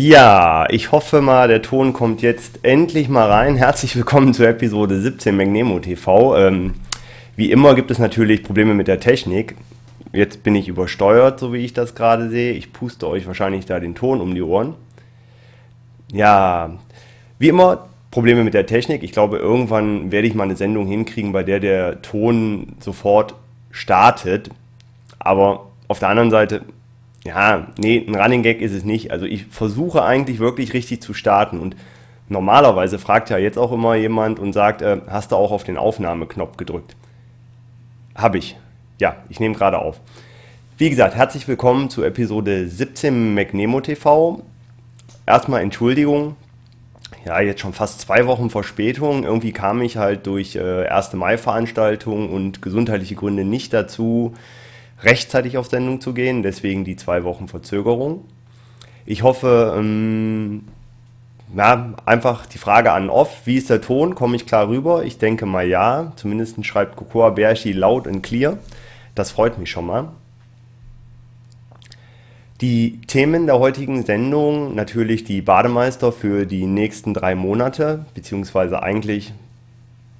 Ja, ich hoffe mal, der Ton kommt jetzt endlich mal rein. Herzlich willkommen zur Episode 17 Magnemo TV. Ähm, wie immer gibt es natürlich Probleme mit der Technik. Jetzt bin ich übersteuert, so wie ich das gerade sehe. Ich puste euch wahrscheinlich da den Ton um die Ohren. Ja, wie immer Probleme mit der Technik. Ich glaube, irgendwann werde ich mal eine Sendung hinkriegen, bei der der Ton sofort startet. Aber auf der anderen Seite ja, nee, ein Running Gag ist es nicht. Also ich versuche eigentlich wirklich richtig zu starten und normalerweise fragt ja jetzt auch immer jemand und sagt, äh, hast du auch auf den Aufnahmeknopf gedrückt? Habe ich. Ja, ich nehme gerade auf. Wie gesagt, herzlich willkommen zu Episode 17 McNemo TV. Erstmal Entschuldigung. Ja, jetzt schon fast zwei Wochen Verspätung. Irgendwie kam ich halt durch äh, 1. Mai-Veranstaltungen und gesundheitliche Gründe nicht dazu, rechtzeitig auf Sendung zu gehen, deswegen die zwei Wochen Verzögerung. Ich hoffe, ähm, na, einfach die Frage an Off, wie ist der Ton? Komme ich klar rüber? Ich denke mal ja. Zumindest schreibt Cocoa Berchi laut und clear. Das freut mich schon mal. Die Themen der heutigen Sendung natürlich die Bademeister für die nächsten drei Monate, beziehungsweise eigentlich,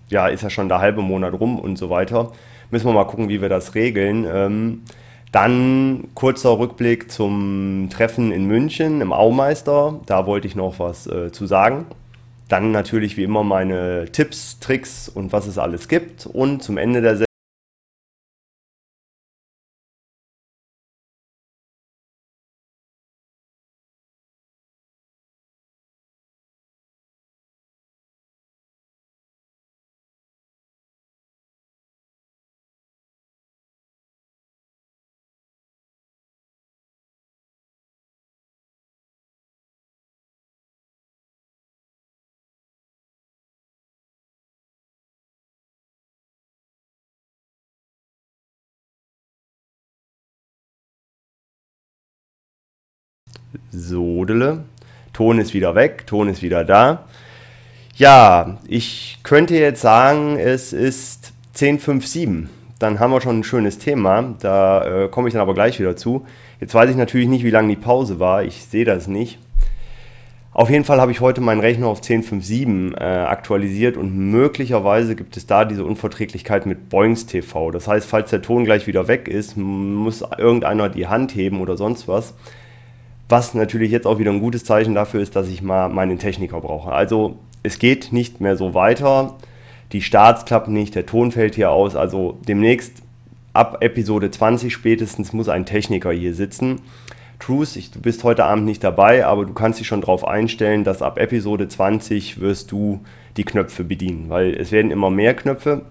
ja, ist ja schon der halbe Monat rum und so weiter. Müssen wir mal gucken, wie wir das regeln. Ähm, dann kurzer Rückblick zum Treffen in München im Aumeister. Da wollte ich noch was äh, zu sagen. Dann natürlich wie immer meine Tipps, Tricks und was es alles gibt. Und zum Ende der Sodele. Ton ist wieder weg, Ton ist wieder da. Ja, ich könnte jetzt sagen, es ist 10.57. Dann haben wir schon ein schönes Thema. Da äh, komme ich dann aber gleich wieder zu. Jetzt weiß ich natürlich nicht, wie lange die Pause war. Ich sehe das nicht. Auf jeden Fall habe ich heute meinen Rechner auf 10.57 äh, aktualisiert und möglicherweise gibt es da diese Unverträglichkeit mit Boings TV. Das heißt, falls der Ton gleich wieder weg ist, muss irgendeiner die Hand heben oder sonst was. Was natürlich jetzt auch wieder ein gutes Zeichen dafür ist, dass ich mal meinen Techniker brauche. Also es geht nicht mehr so weiter. Die Starts klappen nicht, der Ton fällt hier aus. Also demnächst ab Episode 20 spätestens muss ein Techniker hier sitzen. Truth, ich, du bist heute Abend nicht dabei, aber du kannst dich schon darauf einstellen, dass ab Episode 20 wirst du die Knöpfe bedienen, weil es werden immer mehr Knöpfe.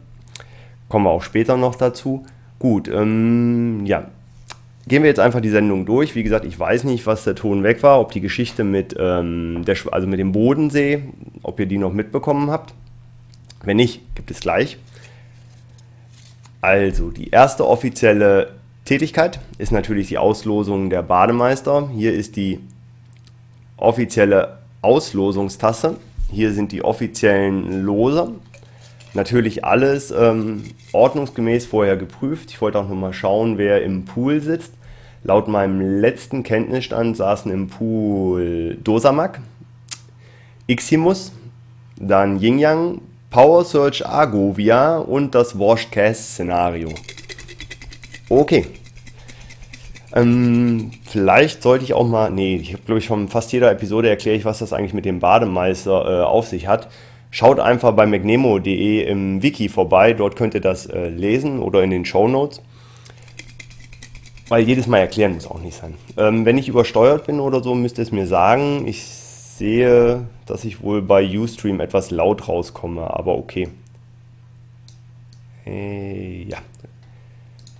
Kommen wir auch später noch dazu. Gut, ähm, ja, gehen wir jetzt einfach die Sendung durch. Wie gesagt, ich weiß nicht, was der Ton weg war, ob die Geschichte mit, ähm, der, also mit dem Bodensee, ob ihr die noch mitbekommen habt. Wenn nicht, gibt es gleich. Also, die erste offizielle Tätigkeit ist natürlich die Auslosung der Bademeister. Hier ist die offizielle Auslosungstasse. Hier sind die offiziellen Loser. Natürlich alles ähm, ordnungsgemäß vorher geprüft. Ich wollte auch nochmal schauen, wer im Pool sitzt. Laut meinem letzten Kenntnisstand saßen im Pool Dosamak, Iximus, dann Yin Yang, Power Search Argovia und das Washed Cast Szenario. Okay. Ähm, vielleicht sollte ich auch mal, nee, ich glaube ich von fast jeder Episode erkläre ich, was das eigentlich mit dem Bademeister äh, auf sich hat. Schaut einfach bei magnemo.de im Wiki vorbei, dort könnt ihr das äh, lesen oder in den Show Notes. Weil jedes Mal erklären muss auch nicht sein. Ähm, wenn ich übersteuert bin oder so, müsst ihr es mir sagen. Ich sehe, dass ich wohl bei Ustream etwas laut rauskomme, aber okay. Äh, ja.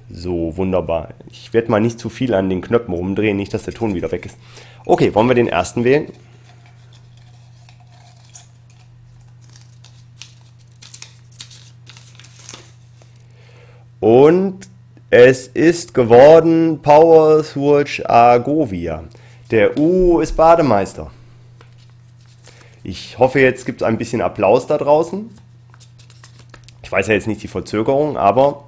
So, wunderbar. Ich werde mal nicht zu viel an den Knöpfen rumdrehen, nicht, dass der Ton wieder weg ist. Okay, wollen wir den ersten wählen? Und es ist geworden Power Switch Argovia. Der U ist Bademeister. Ich hoffe, jetzt gibt es ein bisschen Applaus da draußen. Ich weiß ja jetzt nicht die Verzögerung, aber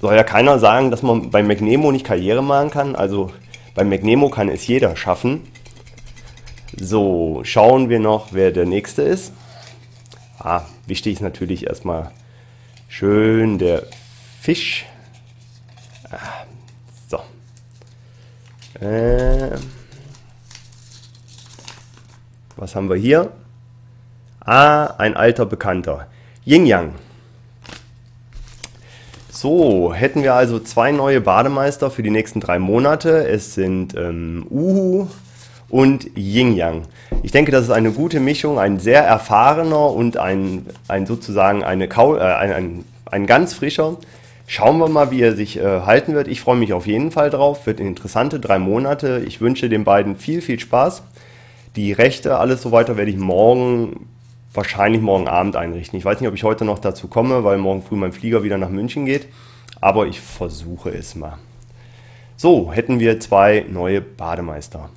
soll ja keiner sagen, dass man bei McNemo nicht Karriere machen kann. Also Bei McNemo kann es jeder schaffen. So, schauen wir noch, wer der nächste ist. Ah, wichtig ist natürlich erstmal schön der Fisch. Ah, so. Äh, was haben wir hier? Ah, ein alter Bekannter. Yin Yang. So, hätten wir also zwei neue Bademeister für die nächsten drei Monate. Es sind ähm, Uhu und Yin Yang. Ich denke, das ist eine gute Mischung, ein sehr erfahrener und ein, ein sozusagen eine Kau, äh, ein, ein, ein ganz frischer. Schauen wir mal, wie er sich äh, halten wird. Ich freue mich auf jeden Fall drauf. Wird interessante drei Monate. Ich wünsche den beiden viel, viel Spaß. Die Rechte, alles so weiter, werde ich morgen, wahrscheinlich morgen Abend einrichten. Ich weiß nicht, ob ich heute noch dazu komme, weil morgen früh mein Flieger wieder nach München geht. Aber ich versuche es mal. So, hätten wir zwei neue Bademeister.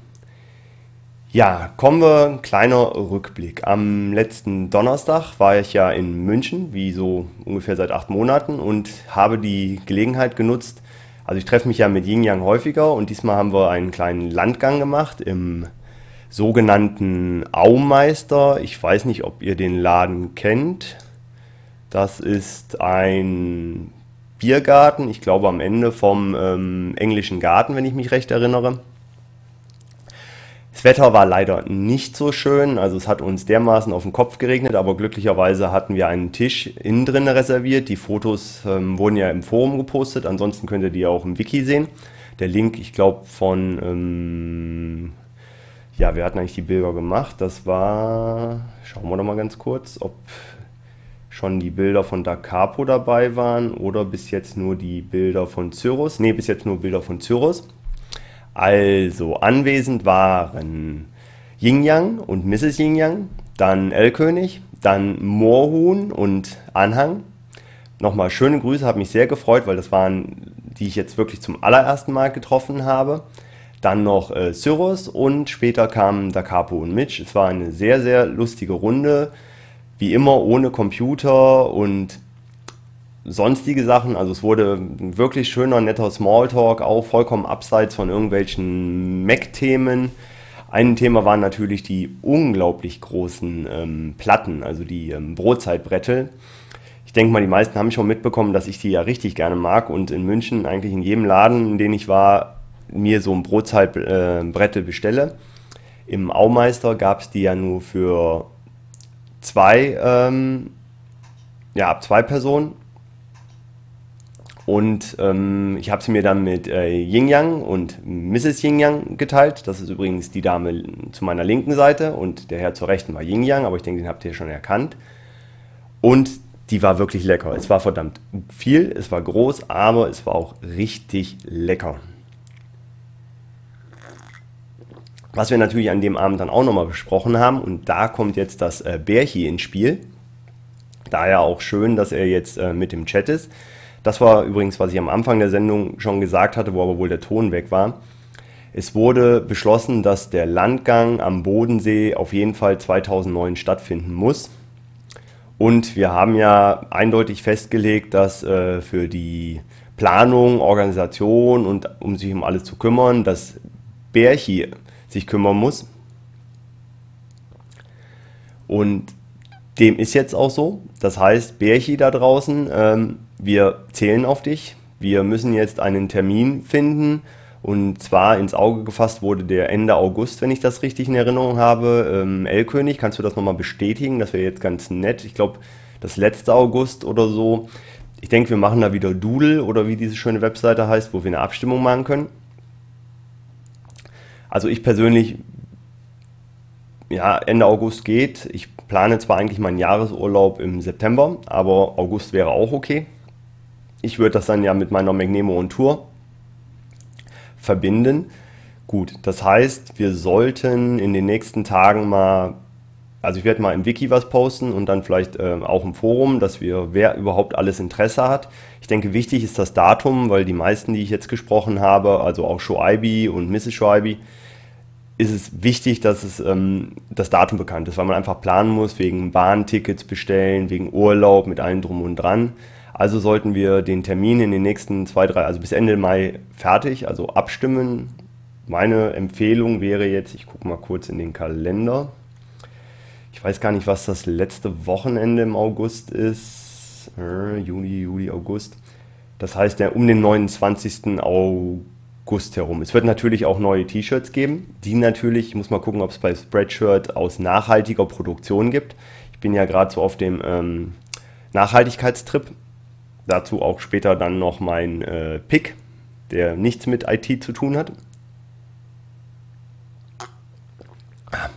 Ja, kommen wir, kleiner Rückblick. Am letzten Donnerstag war ich ja in München, wie so ungefähr seit acht Monaten, und habe die Gelegenheit genutzt. Also ich treffe mich ja mit Yin Yang häufiger und diesmal haben wir einen kleinen Landgang gemacht im sogenannten Aumeister. Ich weiß nicht, ob ihr den Laden kennt. Das ist ein Biergarten, ich glaube am Ende vom ähm, englischen Garten, wenn ich mich recht erinnere. Das Wetter war leider nicht so schön, also es hat uns dermaßen auf den Kopf geregnet, aber glücklicherweise hatten wir einen Tisch innen drin reserviert. Die Fotos ähm, wurden ja im Forum gepostet, ansonsten könnt ihr die auch im Wiki sehen. Der Link, ich glaube, von, ähm, ja, wir hatten eigentlich die Bilder gemacht. Das war, schauen wir doch mal ganz kurz, ob schon die Bilder von Da Capo dabei waren oder bis jetzt nur die Bilder von Cyrus. Ne, bis jetzt nur Bilder von Cyrus. Also anwesend waren Yin Yang und Mrs. Yin Yang, dann L-König, dann Moorhuhn und Anhang. Nochmal schöne Grüße, hat mich sehr gefreut, weil das waren, die ich jetzt wirklich zum allerersten Mal getroffen habe. Dann noch äh, Cyrus und später kamen Da Capo und Mitch. Es war eine sehr, sehr lustige Runde. Wie immer ohne Computer und sonstige Sachen. Also es wurde ein wirklich schöner, netter Smalltalk, auch vollkommen abseits von irgendwelchen Mac-Themen. Ein Thema waren natürlich die unglaublich großen ähm, Platten, also die ähm, Brotzeitbrettel. Ich denke mal, die meisten haben schon mitbekommen, dass ich die ja richtig gerne mag und in München eigentlich in jedem Laden, in dem ich war, mir so ein Brotzeitbrettel äh, bestelle. Im Aumeister gab es die ja nur für zwei, ähm, ja, ab zwei Personen und ähm, ich habe sie mir dann mit äh, Yin Yang und Mrs. Yin Yang geteilt. Das ist übrigens die Dame zu meiner linken Seite und der Herr zur rechten war Yin Yang, aber ich denke, den habt ihr schon erkannt. Und die war wirklich lecker. Es war verdammt viel, es war groß, aber es war auch richtig lecker. Was wir natürlich an dem Abend dann auch nochmal besprochen haben, und da kommt jetzt das äh, Bärchi ins Spiel. Daher auch schön, dass er jetzt äh, mit dem Chat ist. Das war übrigens, was ich am Anfang der Sendung schon gesagt hatte, wo aber wohl der Ton weg war. Es wurde beschlossen, dass der Landgang am Bodensee auf jeden Fall 2009 stattfinden muss. Und wir haben ja eindeutig festgelegt, dass äh, für die Planung, Organisation und um sich um alles zu kümmern, dass Bärchi sich kümmern muss. Und dem ist jetzt auch so. Das heißt, Bärchi da draußen, ähm, wir zählen auf dich. Wir müssen jetzt einen Termin finden. Und zwar ins Auge gefasst wurde der Ende August, wenn ich das richtig in Erinnerung habe. Ähm, L-König, kannst du das nochmal bestätigen? Das wäre jetzt ganz nett. Ich glaube, das letzte August oder so. Ich denke, wir machen da wieder Doodle oder wie diese schöne Webseite heißt, wo wir eine Abstimmung machen können. Also ich persönlich, ja, Ende August geht. Ich plane zwar eigentlich meinen Jahresurlaub im September, aber August wäre auch okay. Ich würde das dann ja mit meiner Magnemo und Tour verbinden. Gut, das heißt, wir sollten in den nächsten Tagen mal, also ich werde mal im Wiki was posten und dann vielleicht äh, auch im Forum, dass wir, wer überhaupt alles Interesse hat. Ich denke, wichtig ist das Datum, weil die meisten, die ich jetzt gesprochen habe, also auch Shoaibi und Mrs. Shoaibi, ist es wichtig, dass es ähm, das Datum bekannt ist, weil man einfach planen muss, wegen Bahntickets bestellen, wegen Urlaub, mit allem drum und dran. Also sollten wir den Termin in den nächsten zwei, drei, also bis Ende Mai fertig, also abstimmen, meine Empfehlung wäre jetzt, ich gucke mal kurz in den Kalender. Ich weiß gar nicht, was das letzte Wochenende im August ist. Äh, Juli, Juli, August. Das heißt, ja, um den 29. August herum. Es wird natürlich auch neue T-Shirts geben, die natürlich, ich muss mal gucken, ob es bei Spreadshirt aus nachhaltiger Produktion gibt. Ich bin ja gerade so auf dem ähm, Nachhaltigkeitstrip. Dazu auch später dann noch mein äh, Pick, der nichts mit IT zu tun hat.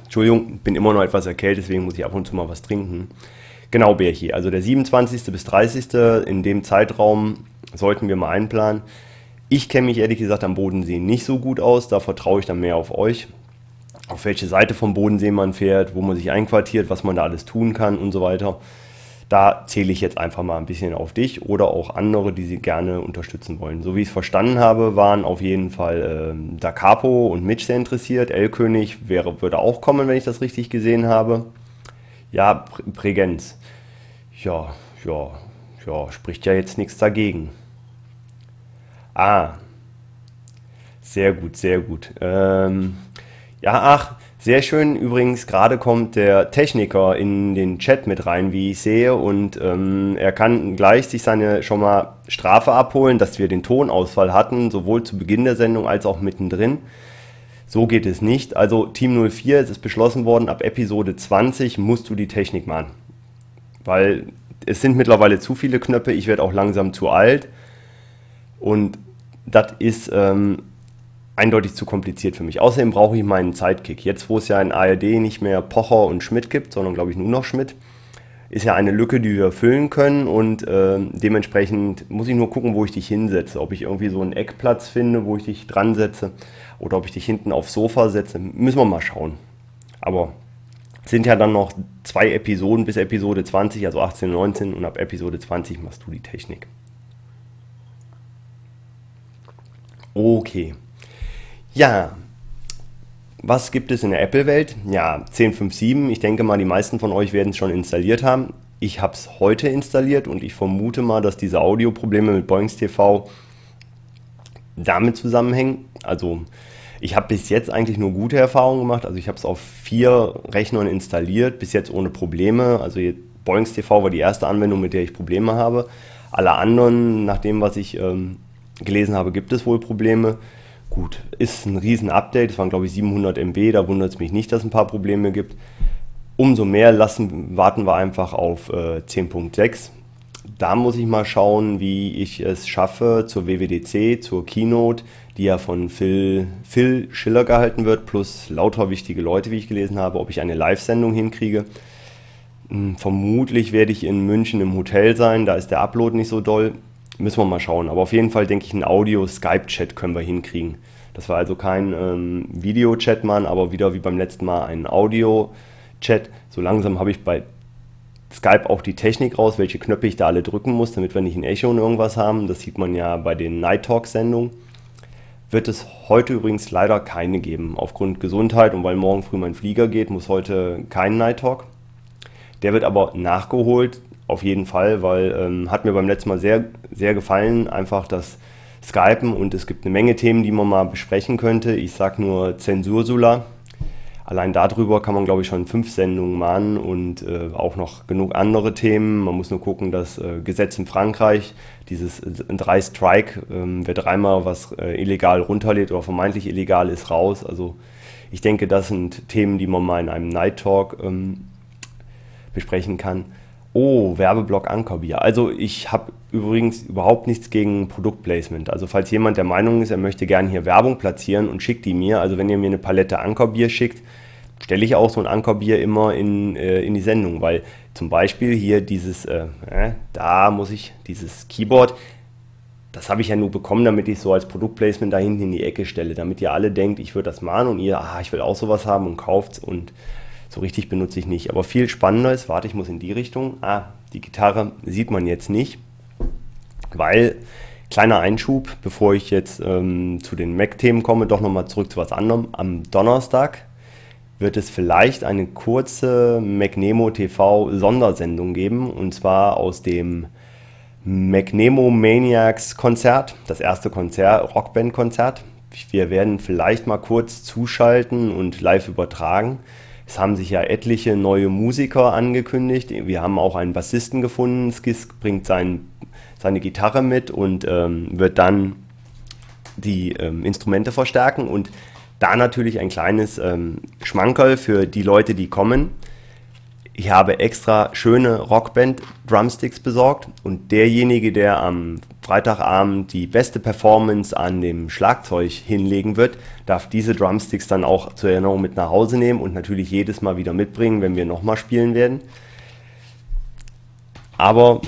Entschuldigung, bin immer noch etwas erkältet, deswegen muss ich ab und zu mal was trinken. Genau, Bärchi. Also der 27. bis 30. in dem Zeitraum sollten wir mal einplanen. Ich kenne mich ehrlich gesagt am Bodensee nicht so gut aus, da vertraue ich dann mehr auf euch. Auf welche Seite vom Bodensee man fährt, wo man sich einquartiert, was man da alles tun kann und so weiter. Da zähle ich jetzt einfach mal ein bisschen auf dich oder auch andere, die sie gerne unterstützen wollen. So wie ich es verstanden habe, waren auf jeden Fall äh, Da Capo und Mitch sehr interessiert. L-König wäre, würde auch kommen, wenn ich das richtig gesehen habe. Ja, Prägenz. Ja, ja, ja, spricht ja jetzt nichts dagegen. Ah, sehr gut, sehr gut. Ähm, ja, ach, sehr schön übrigens, gerade kommt der Techniker in den Chat mit rein, wie ich sehe, und ähm, er kann gleich sich seine schon mal Strafe abholen, dass wir den Tonausfall hatten, sowohl zu Beginn der Sendung als auch mittendrin. So geht es nicht. Also Team 04, es ist beschlossen worden, ab Episode 20 musst du die Technik machen. Weil es sind mittlerweile zu viele Knöpfe, ich werde auch langsam zu alt. Und das ist ähm, eindeutig zu kompliziert für mich. Außerdem brauche ich meinen Sidekick. Jetzt, wo es ja in ARD nicht mehr Pocher und Schmidt gibt, sondern glaube ich nur noch Schmidt, ist ja eine Lücke, die wir füllen können und äh, dementsprechend muss ich nur gucken, wo ich dich hinsetze. Ob ich irgendwie so einen Eckplatz finde, wo ich dich dran setze oder ob ich dich hinten aufs Sofa setze, müssen wir mal schauen. Aber es sind ja dann noch zwei Episoden bis Episode 20, also 18, 19 und ab Episode 20 machst du die Technik. Okay. Ja, was gibt es in der Apple-Welt? Ja, 10.5.7. Ich denke mal, die meisten von euch werden es schon installiert haben. Ich habe es heute installiert und ich vermute mal, dass diese Audioprobleme mit Boings TV damit zusammenhängen. Also ich habe bis jetzt eigentlich nur gute Erfahrungen gemacht. Also ich habe es auf vier Rechnern installiert, bis jetzt ohne Probleme. Also Boings TV war die erste Anwendung, mit der ich Probleme habe. Alle anderen, nach dem, was ich ähm, gelesen habe, gibt es wohl Probleme. Gut, ist ein Riesen-Update, es waren glaube ich 700 MB, da wundert es mich nicht, dass es ein paar Probleme gibt. Umso mehr lassen, warten wir einfach auf äh, 10.6. Da muss ich mal schauen, wie ich es schaffe zur WWDC, zur Keynote, die ja von Phil, Phil Schiller gehalten wird, plus lauter wichtige Leute, wie ich gelesen habe, ob ich eine Live-Sendung hinkriege. Hm, vermutlich werde ich in München im Hotel sein, da ist der Upload nicht so doll. Müssen wir mal schauen. Aber auf jeden Fall denke ich, ein Audio-Skype-Chat können wir hinkriegen. Das war also kein ähm, Video-Chat, Mann, aber wieder wie beim letzten Mal ein Audio-Chat. So langsam habe ich bei Skype auch die Technik raus, welche Knöpfe ich da alle drücken muss, damit wir nicht ein Echo und irgendwas haben. Das sieht man ja bei den Night Talk-Sendungen. Wird es heute übrigens leider keine geben. Aufgrund Gesundheit und weil morgen früh mein Flieger geht, muss heute kein Night Talk. Der wird aber nachgeholt auf jeden Fall, weil ähm, hat mir beim letzten Mal sehr, sehr gefallen, einfach das Skypen und es gibt eine Menge Themen, die man mal besprechen könnte. Ich sage nur Zensursula. Allein darüber kann man, glaube ich, schon fünf Sendungen machen und äh, auch noch genug andere Themen. Man muss nur gucken, das äh, Gesetz in Frankreich, dieses äh, drei Strike, äh, wer dreimal was äh, illegal runterlädt oder vermeintlich illegal ist, raus. Also ich denke, das sind Themen, die man mal in einem Night Talk ähm, besprechen kann. Oh, Werbeblock Ankerbier. Also ich habe übrigens überhaupt nichts gegen Produktplacement. Also falls jemand der Meinung ist, er möchte gerne hier Werbung platzieren und schickt die mir, also wenn ihr mir eine Palette Ankerbier schickt, stelle ich auch so ein Ankerbier immer in, äh, in die Sendung, weil zum Beispiel hier dieses, äh, äh, da muss ich, dieses Keyboard, das habe ich ja nur bekommen, damit ich so als Produktplacement da hinten in die Ecke stelle, damit ihr alle denkt, ich würde das machen und ihr, ah, ich will auch sowas haben und kauft es und so richtig benutze ich nicht. Aber viel spannender ist, warte, ich muss in die Richtung. Ah, die Gitarre sieht man jetzt nicht, weil, kleiner Einschub, bevor ich jetzt ähm, zu den Mac-Themen komme, doch nochmal zurück zu was anderem. Am Donnerstag wird es vielleicht eine kurze MacNemo TV Sondersendung geben und zwar aus dem MacNemo Maniacs Konzert, das erste Konzert, Rockband Konzert Wir werden vielleicht mal kurz zuschalten und live übertragen. Es haben sich ja etliche neue Musiker angekündigt. Wir haben auch einen Bassisten gefunden. Skis bringt sein, seine Gitarre mit und ähm, wird dann die ähm, Instrumente verstärken. Und da natürlich ein kleines ähm, Schmankerl für die Leute, die kommen. Ich habe extra schöne Rockband-Drumsticks besorgt und derjenige, der am Freitagabend die beste Performance an dem Schlagzeug hinlegen wird, darf diese Drumsticks dann auch zur Erinnerung mit nach Hause nehmen und natürlich jedes Mal wieder mitbringen, wenn wir nochmal spielen werden. Aber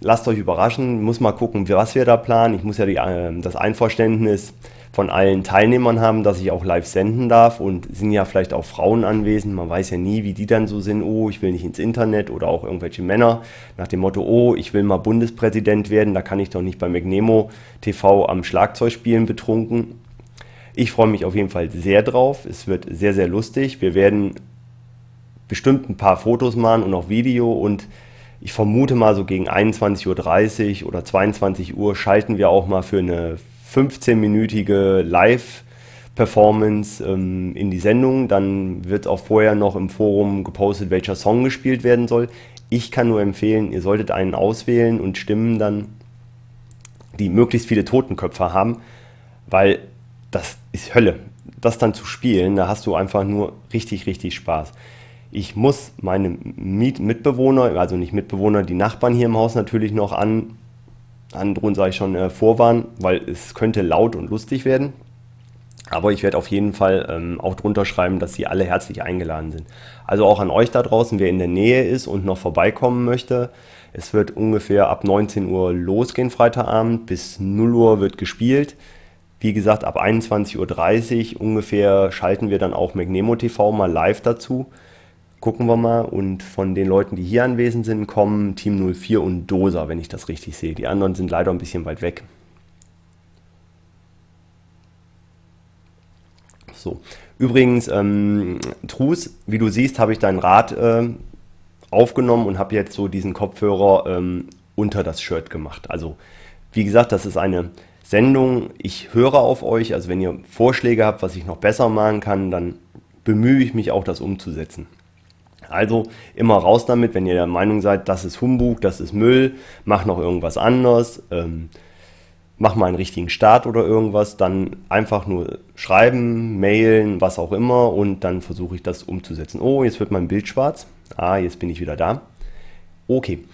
lasst euch überraschen, muss mal gucken, was wir da planen. Ich muss ja die, äh, das Einverständnis von allen Teilnehmern haben, dass ich auch live senden darf und sind ja vielleicht auch Frauen anwesend. Man weiß ja nie, wie die dann so sind. Oh, ich will nicht ins Internet oder auch irgendwelche Männer nach dem Motto, oh, ich will mal Bundespräsident werden. Da kann ich doch nicht bei Magnemo TV am Schlagzeug spielen betrunken. Ich freue mich auf jeden Fall sehr drauf. Es wird sehr, sehr lustig. Wir werden bestimmt ein paar Fotos machen und auch Video und ich vermute mal so gegen 21.30 Uhr oder 22 Uhr schalten wir auch mal für eine 15-minütige Live-Performance ähm, in die Sendung. Dann wird auch vorher noch im Forum gepostet, welcher Song gespielt werden soll. Ich kann nur empfehlen, ihr solltet einen auswählen und Stimmen dann, die möglichst viele Totenköpfe haben, weil das ist Hölle. Das dann zu spielen, da hast du einfach nur richtig, richtig Spaß. Ich muss meine Mitbewohner, also nicht Mitbewohner, die Nachbarn hier im Haus natürlich noch an, androhen, sage ich schon, äh, vorwarnen, weil es könnte laut und lustig werden. Aber ich werde auf jeden Fall ähm, auch drunter schreiben, dass Sie alle herzlich eingeladen sind. Also auch an euch da draußen, wer in der Nähe ist und noch vorbeikommen möchte. Es wird ungefähr ab 19 Uhr losgehen Freitagabend. Bis 0 Uhr wird gespielt. Wie gesagt, ab 21.30 Uhr ungefähr schalten wir dann auch McNemo TV mal live dazu gucken wir mal. Und von den Leuten, die hier anwesend sind, kommen Team 04 und Dosa, wenn ich das richtig sehe. Die anderen sind leider ein bisschen weit weg. So. Übrigens, ähm, Trus, wie du siehst, habe ich dein Rad äh, aufgenommen und habe jetzt so diesen Kopfhörer ähm, unter das Shirt gemacht. Also, wie gesagt, das ist eine Sendung. Ich höre auf euch. Also, wenn ihr Vorschläge habt, was ich noch besser machen kann, dann bemühe ich mich auch, das umzusetzen. Also immer raus damit, wenn ihr der Meinung seid, das ist Humbug, das ist Müll, mach noch irgendwas anderes, ähm, mach mal einen richtigen Start oder irgendwas, dann einfach nur schreiben, mailen, was auch immer und dann versuche ich das umzusetzen. Oh, jetzt wird mein Bild schwarz. Ah, jetzt bin ich wieder da. Okay.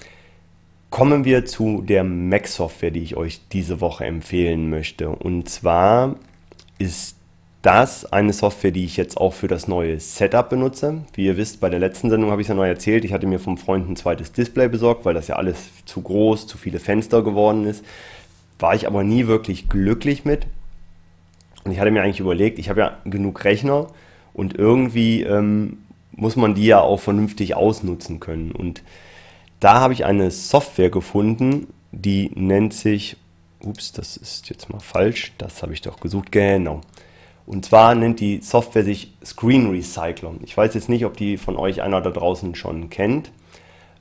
Kommen wir zu der Mac-Software, die ich euch diese Woche empfehlen möchte. Und zwar ist das eine Software, die ich jetzt auch für das neue Setup benutze. Wie ihr wisst, bei der letzten Sendung habe ich es ja neu erzählt. Ich hatte mir vom Freund ein zweites Display besorgt, weil das ja alles zu groß, zu viele Fenster geworden ist. War ich aber nie wirklich glücklich mit. Und ich hatte mir eigentlich überlegt, ich habe ja genug Rechner und irgendwie ähm, muss man die ja auch vernünftig ausnutzen können. Und da habe ich eine Software gefunden, die nennt sich, ups, das ist jetzt mal falsch, das habe ich doch gesucht, genau. Und zwar nennt die Software sich Screen Recycler. Ich weiß jetzt nicht, ob die von euch einer da draußen schon kennt.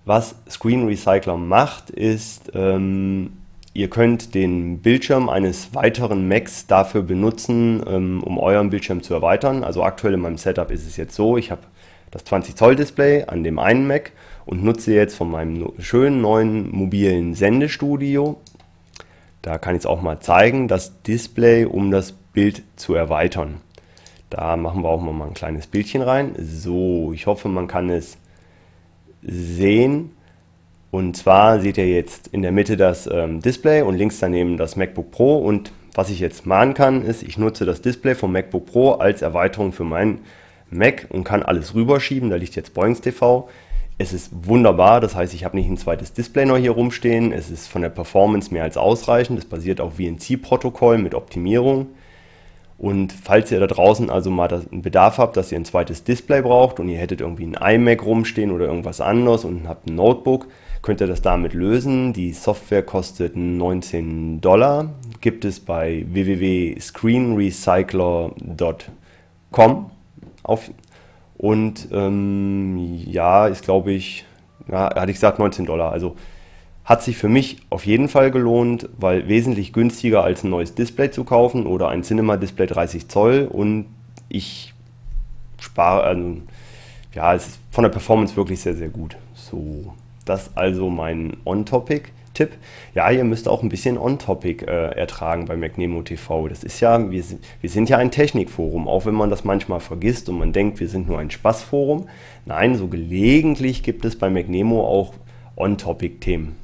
Was Screen Recycler macht, ist, ähm, ihr könnt den Bildschirm eines weiteren Macs dafür benutzen, ähm, um euren Bildschirm zu erweitern. Also aktuell in meinem Setup ist es jetzt so, ich habe das 20 Zoll Display an dem einen Mac und nutze jetzt von meinem schönen neuen mobilen Sendestudio. Da kann ich es auch mal zeigen, das Display um das Bild zu erweitern. Da machen wir auch mal ein kleines Bildchen rein. So, ich hoffe, man kann es sehen. Und zwar seht ihr jetzt in der Mitte das ähm, Display und links daneben das MacBook Pro. Und was ich jetzt machen kann, ist, ich nutze das Display vom MacBook Pro als Erweiterung für meinen Mac und kann alles rüberschieben. Da liegt jetzt Boings TV. Es ist wunderbar, das heißt, ich habe nicht ein zweites Display noch hier rumstehen. Es ist von der Performance mehr als ausreichend. Es basiert auf VNC-Protokoll mit Optimierung. Und falls ihr da draußen also mal einen Bedarf habt, dass ihr ein zweites Display braucht und ihr hättet irgendwie ein iMac rumstehen oder irgendwas anderes und habt ein Notebook, könnt ihr das damit lösen. Die Software kostet 19 Dollar, gibt es bei www.screenrecycler.com auf und ähm, ja, ist glaube ich, ja, hatte ich gesagt 19 Dollar. Also Hat sich für mich auf jeden Fall gelohnt, weil wesentlich günstiger als ein neues Display zu kaufen oder ein Cinema Display 30 Zoll und ich spare, also, ja, es ist von der Performance wirklich sehr, sehr gut. So, das also mein On-Topic-Tipp. Ja, ihr müsst auch ein bisschen On-Topic äh, ertragen bei MacNemo TV. Das ist ja, wir, wir sind ja ein Technikforum, auch wenn man das manchmal vergisst und man denkt, wir sind nur ein Spaßforum. Nein, so gelegentlich gibt es bei MacNemo auch On-Topic-Themen.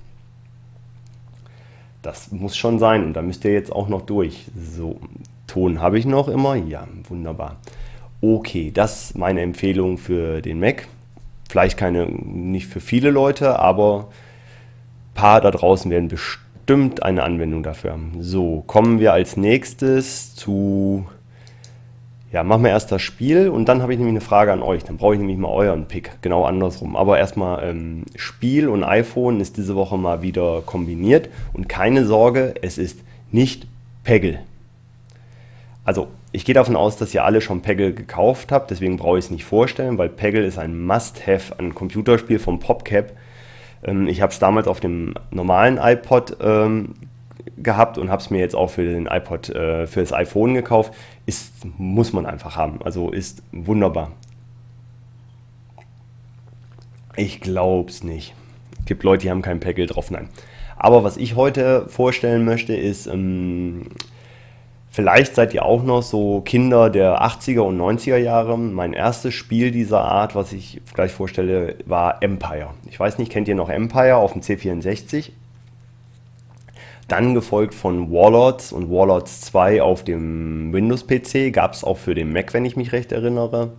Das muss schon sein und da müsst ihr jetzt auch noch durch. So, Ton habe ich noch immer. Ja, wunderbar. Okay, das ist meine Empfehlung für den Mac. Vielleicht keine, nicht für viele Leute, aber ein paar da draußen werden bestimmt eine Anwendung dafür haben. So, kommen wir als nächstes zu, ja, machen wir erst das Spiel und dann habe ich nämlich eine Frage an euch. Dann brauche ich nämlich mal euren Pick, genau andersrum. Aber erstmal ähm, Spiel und iPhone ist diese Woche mal wieder kombiniert und keine Sorge, es ist nicht Peggle. Also ich gehe davon aus, dass ihr alle schon Peggle gekauft habt, deswegen brauche ich es nicht vorstellen, weil Peggle ist ein Must-Have, ein Computerspiel vom PopCap. Ähm, ich habe es damals auf dem normalen iPod ähm, gehabt und habe es mir jetzt auch für den iPod, äh, für das iPhone gekauft. Ist, muss man einfach haben. Also ist wunderbar. Ich glaube es nicht. Es gibt Leute, die haben kein Peggle drauf. Nein. Aber was ich heute vorstellen möchte, ist ähm, Vielleicht seid ihr auch noch so Kinder der 80er und 90er Jahre. Mein erstes Spiel dieser Art, was ich gleich vorstelle, war Empire. Ich weiß nicht, kennt ihr noch Empire auf dem C64? Dann gefolgt von Warlords und Warlords 2 auf dem Windows-PC. Gab es auch für den Mac, wenn ich mich recht erinnere.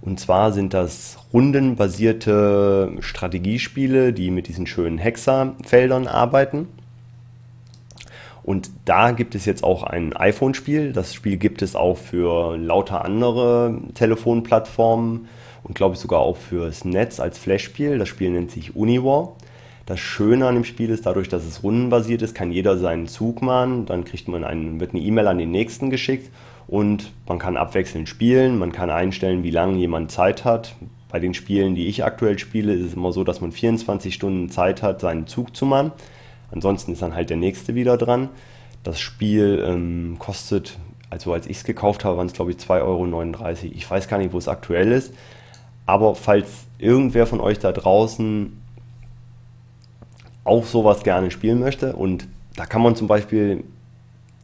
Und zwar sind das rundenbasierte Strategiespiele, die mit diesen schönen Hexerfeldern arbeiten. Und da gibt es jetzt auch ein iPhone-Spiel. Das Spiel gibt es auch für lauter andere Telefonplattformen und glaube ich sogar auch fürs Netz als Flash-Spiel. Das Spiel nennt sich Uniwar. Das Schöne an dem Spiel ist, dadurch, dass es rundenbasiert ist, kann jeder seinen Zug machen. Dann kriegt man einen, wird eine E-Mail an den nächsten geschickt und man kann abwechselnd spielen. Man kann einstellen, wie lange jemand Zeit hat. Bei den Spielen, die ich aktuell spiele, ist es immer so, dass man 24 Stunden Zeit hat, seinen Zug zu machen. Ansonsten ist dann halt der nächste wieder dran. Das Spiel ähm, kostet, also als ich es gekauft habe, waren es glaube ich 2,39 Euro. Ich weiß gar nicht, wo es aktuell ist. Aber falls irgendwer von euch da draußen auch sowas gerne spielen möchte und da kann man zum Beispiel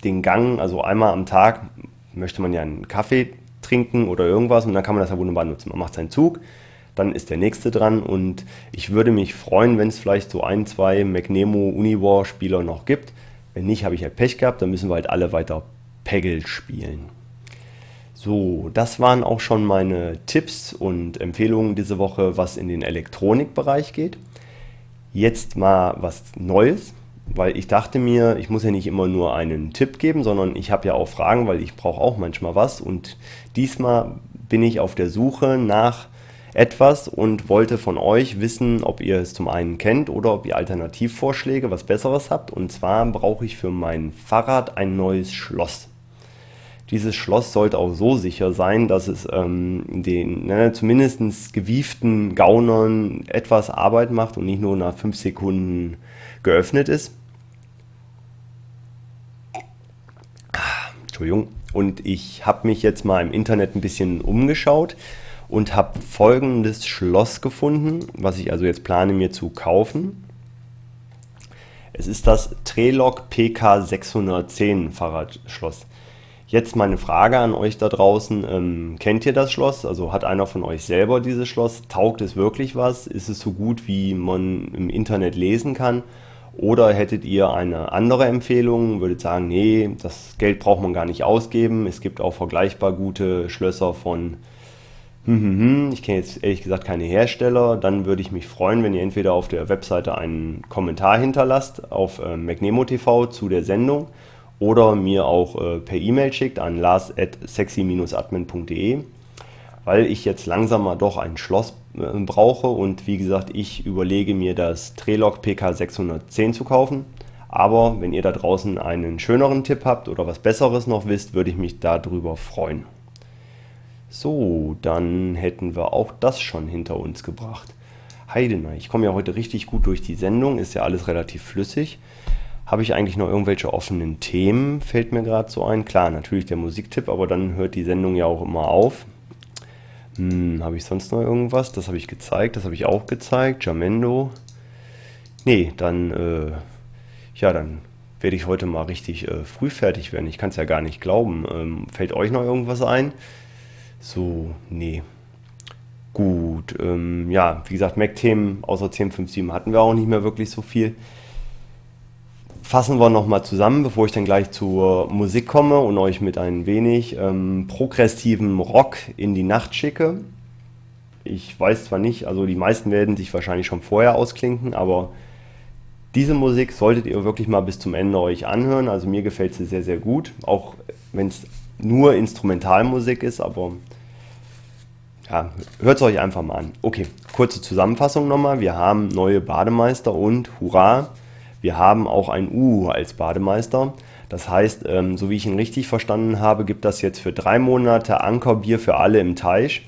den Gang, also einmal am Tag möchte man ja einen Kaffee trinken oder irgendwas und dann kann man das ja wunderbar nutzen. Man macht seinen Zug, dann ist der nächste dran und ich würde mich freuen, wenn es vielleicht so ein, zwei McNemo Uniwar Spieler noch gibt. Wenn nicht, habe ich halt Pech gehabt, dann müssen wir halt alle weiter Peggle spielen. So, das waren auch schon meine Tipps und Empfehlungen diese Woche, was in den Elektronikbereich geht. Jetzt mal was Neues, weil ich dachte mir, ich muss ja nicht immer nur einen Tipp geben, sondern ich habe ja auch Fragen, weil ich brauche auch manchmal was. Und diesmal bin ich auf der Suche nach etwas und wollte von euch wissen, ob ihr es zum einen kennt oder ob ihr Alternativvorschläge, was Besseres habt. Und zwar brauche ich für mein Fahrrad ein neues Schloss. Dieses Schloss sollte auch so sicher sein, dass es ähm, den ne, zumindest gewieften Gaunern etwas Arbeit macht und nicht nur nach 5 Sekunden geöffnet ist. Entschuldigung. Und ich habe mich jetzt mal im Internet ein bisschen umgeschaut und habe folgendes Schloss gefunden, was ich also jetzt plane mir zu kaufen. Es ist das Trelog PK610 Fahrradschloss. Jetzt meine Frage an euch da draußen. Ähm, kennt ihr das Schloss? Also hat einer von euch selber dieses Schloss? Taugt es wirklich was? Ist es so gut, wie man im Internet lesen kann? Oder hättet ihr eine andere Empfehlung? Würdet sagen, nee, das Geld braucht man gar nicht ausgeben. Es gibt auch vergleichbar gute Schlösser von hm, hm, hm, ich kenne jetzt ehrlich gesagt keine Hersteller, dann würde ich mich freuen, wenn ihr entweder auf der Webseite einen Kommentar hinterlasst auf äh, McNemo TV zu der Sendung oder mir auch äh, per E-Mail schickt an lars.sexy-admin.de, weil ich jetzt langsam mal doch ein Schloss äh, brauche und wie gesagt, ich überlege mir das Trelog PK610 zu kaufen. Aber wenn ihr da draußen einen schöneren Tipp habt oder was Besseres noch wisst, würde ich mich darüber freuen. So, dann hätten wir auch das schon hinter uns gebracht. Heidenei, ich komme ja heute richtig gut durch die Sendung, ist ja alles relativ flüssig. Habe ich eigentlich noch irgendwelche offenen Themen? Fällt mir gerade so ein. Klar, natürlich der Musiktipp, aber dann hört die Sendung ja auch immer auf. Hm, habe ich sonst noch irgendwas? Das habe ich gezeigt, das habe ich auch gezeigt. Jamendo. Nee, dann, äh, ja, dann werde ich heute mal richtig äh, früh fertig werden. Ich kann es ja gar nicht glauben. Ähm, fällt euch noch irgendwas ein? So, nee. Gut, ähm, ja, wie gesagt, Mac-Themen außer 10.5.7 hatten wir auch nicht mehr wirklich so viel. Fassen wir nochmal zusammen, bevor ich dann gleich zur Musik komme und euch mit ein wenig ähm, progressiven Rock in die Nacht schicke. Ich weiß zwar nicht, also die meisten werden sich wahrscheinlich schon vorher ausklinken, aber diese Musik solltet ihr wirklich mal bis zum Ende euch anhören. Also mir gefällt sie sehr, sehr gut, auch wenn es nur Instrumentalmusik ist, aber ja, hört es euch einfach mal an. Okay, kurze Zusammenfassung nochmal. Wir haben neue Bademeister und hurra, wir haben auch ein U als Bademeister. Das heißt, ähm, so wie ich ihn richtig verstanden habe, gibt das jetzt für drei Monate Ankerbier für alle im Teich.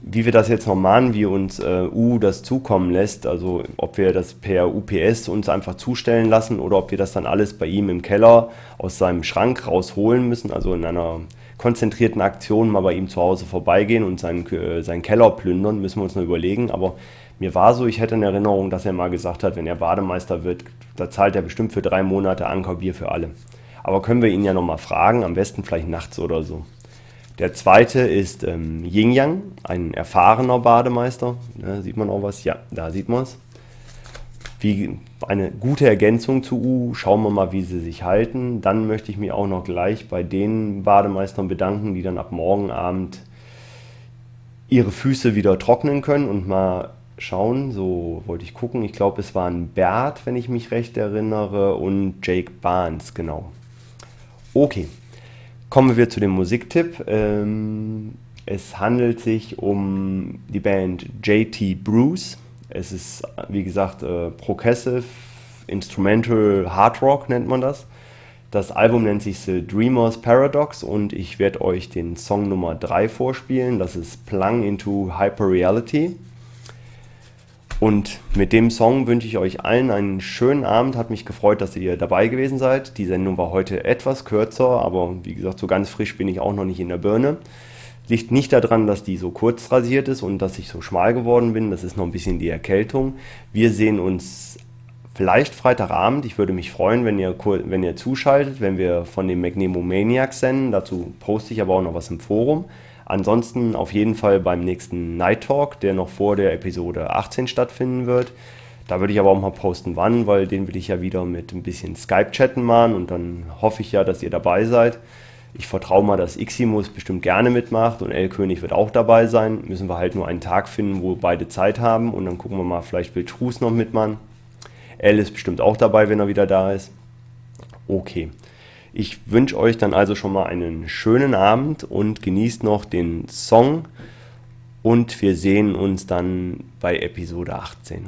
Wie wir das jetzt noch machen, wie uns äh, U das zukommen lässt, also ob wir das per UPS uns einfach zustellen lassen oder ob wir das dann alles bei ihm im Keller aus seinem Schrank rausholen müssen, also in einer konzentrierten Aktionen mal bei ihm zu Hause vorbeigehen und seinen, äh, seinen Keller plündern, müssen wir uns noch überlegen. Aber mir war so, ich hätte in Erinnerung, dass er mal gesagt hat, wenn er Bademeister wird, da zahlt er bestimmt für drei Monate Ankerbier für alle. Aber können wir ihn ja nochmal fragen, am besten vielleicht nachts oder so. Der zweite ist ähm, Yin Yang, ein erfahrener Bademeister. Ja, sieht man auch was? Ja, da sieht man es wie eine gute Ergänzung zu U. Schauen wir mal, wie sie sich halten. Dann möchte ich mich auch noch gleich bei den Bademeistern bedanken, die dann ab morgen Abend ihre Füße wieder trocknen können und mal schauen. So wollte ich gucken. Ich glaube, es waren Bert, wenn ich mich recht erinnere, und Jake Barnes, genau. Okay, kommen wir zu dem Musiktipp. Ähm, es handelt sich um die Band JT Bruce es ist, wie gesagt, äh, Progressive, Instrumental Hard Rock nennt man das. Das Album nennt sich The Dreamers Paradox und ich werde euch den Song Nummer 3 vorspielen. Das ist Plung into Hyperreality. Und mit dem Song wünsche ich euch allen einen schönen Abend. Hat mich gefreut, dass ihr dabei gewesen seid. Die Sendung war heute etwas kürzer, aber wie gesagt, so ganz frisch bin ich auch noch nicht in der Birne. Liegt nicht daran, dass die so kurz rasiert ist und dass ich so schmal geworden bin. Das ist noch ein bisschen die Erkältung. Wir sehen uns vielleicht Freitagabend. Ich würde mich freuen, wenn ihr, wenn ihr zuschaltet, wenn wir von dem Magnemo Maniacs senden. Dazu poste ich aber auch noch was im Forum. Ansonsten auf jeden Fall beim nächsten Night Talk, der noch vor der Episode 18 stattfinden wird. Da würde ich aber auch mal posten, wann, weil den will ich ja wieder mit ein bisschen Skype-Chatten machen und dann hoffe ich ja, dass ihr dabei seid. Ich vertraue mal, dass Iximus bestimmt gerne mitmacht und El-König wird auch dabei sein. Müssen wir halt nur einen Tag finden, wo beide Zeit haben und dann gucken wir mal, vielleicht will Trus noch mitmachen. El ist bestimmt auch dabei, wenn er wieder da ist. Okay. Ich wünsche euch dann also schon mal einen schönen Abend und genießt noch den Song und wir sehen uns dann bei Episode 18.